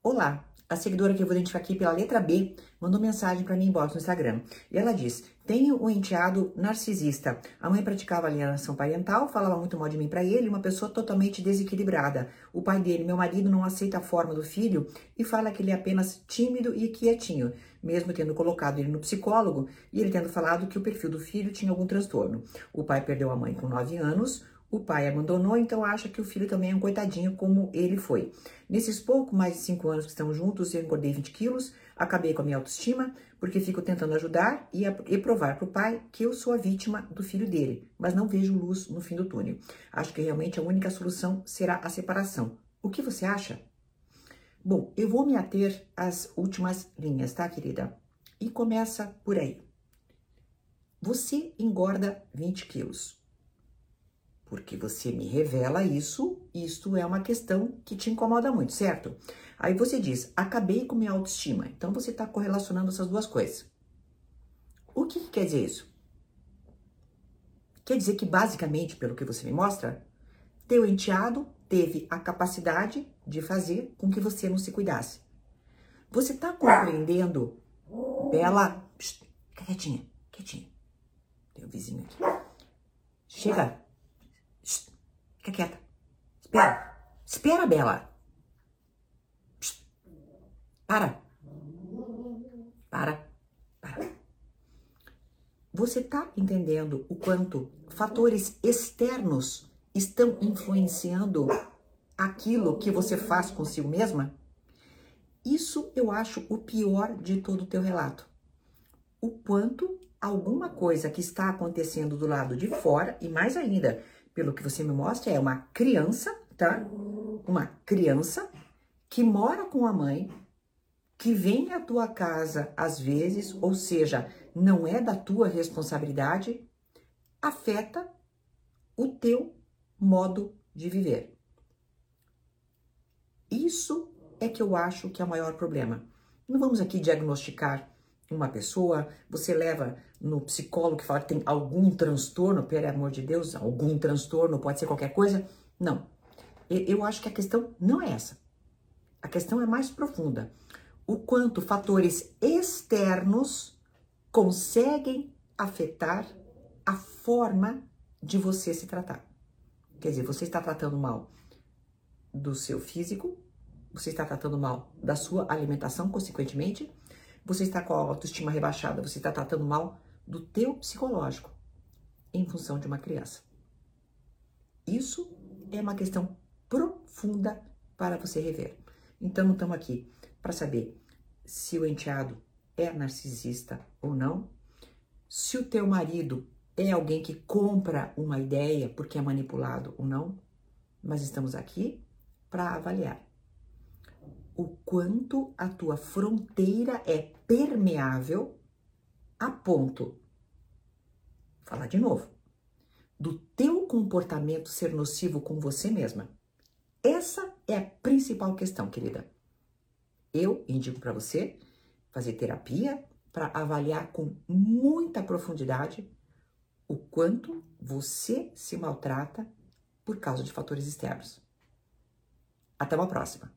Olá, a seguidora que eu vou identificar aqui pela letra B mandou mensagem para mim inbox no Instagram. E ela diz: Tenho um enteado narcisista. A mãe praticava alienação parental, falava muito mal de mim para ele, uma pessoa totalmente desequilibrada. O pai dele, meu marido, não aceita a forma do filho e fala que ele é apenas tímido e quietinho, mesmo tendo colocado ele no psicólogo e ele tendo falado que o perfil do filho tinha algum transtorno. O pai perdeu a mãe com 9 anos. O pai abandonou, então acha que o filho também é um coitadinho como ele foi. Nesses pouco mais de cinco anos que estamos juntos, eu engordei 20 quilos, acabei com a minha autoestima, porque fico tentando ajudar e, e provar para o pai que eu sou a vítima do filho dele, mas não vejo luz no fim do túnel. Acho que realmente a única solução será a separação. O que você acha? Bom, eu vou me ater às últimas linhas, tá, querida? E começa por aí. Você engorda 20 quilos porque você me revela isso, isto é uma questão que te incomoda muito, certo? Aí você diz, acabei com minha autoestima. Então você está correlacionando essas duas coisas. O que, que quer dizer isso? Quer dizer que, basicamente, pelo que você me mostra, teu enteado teve a capacidade de fazer com que você não se cuidasse. Você está compreendendo, Bela? Psst, quietinha, quietinha. Tem um vizinho aqui. Chega. Fica quieta. Espera. Espera, Bela. Para. Para. Para. Você tá entendendo o quanto fatores externos estão influenciando aquilo que você faz consigo mesma? Isso eu acho o pior de todo o teu relato. O quanto alguma coisa que está acontecendo do lado de fora, e mais ainda, pelo que você me mostra, é uma criança, tá? Uma criança que mora com a mãe, que vem à tua casa às vezes, ou seja, não é da tua responsabilidade, afeta o teu modo de viver. Isso é que eu acho que é o maior problema. Não vamos aqui diagnosticar uma pessoa, você leva no psicólogo que fala que tem algum transtorno, pelo amor de Deus, algum transtorno, pode ser qualquer coisa. Não. Eu acho que a questão não é essa. A questão é mais profunda. O quanto fatores externos conseguem afetar a forma de você se tratar. Quer dizer, você está tratando mal do seu físico, você está tratando mal da sua alimentação, consequentemente, você está com a autoestima rebaixada, você está tratando mal do teu psicológico em função de uma criança. Isso é uma questão profunda para você rever. Então, não estamos aqui para saber se o enteado é narcisista ou não, se o teu marido é alguém que compra uma ideia porque é manipulado ou não, mas estamos aqui para avaliar o quanto a tua fronteira é permeável a ponto, falar de novo, do teu comportamento ser nocivo com você mesma. Essa é a principal questão, querida. Eu indico para você fazer terapia para avaliar com muita profundidade o quanto você se maltrata por causa de fatores externos. Até uma próxima.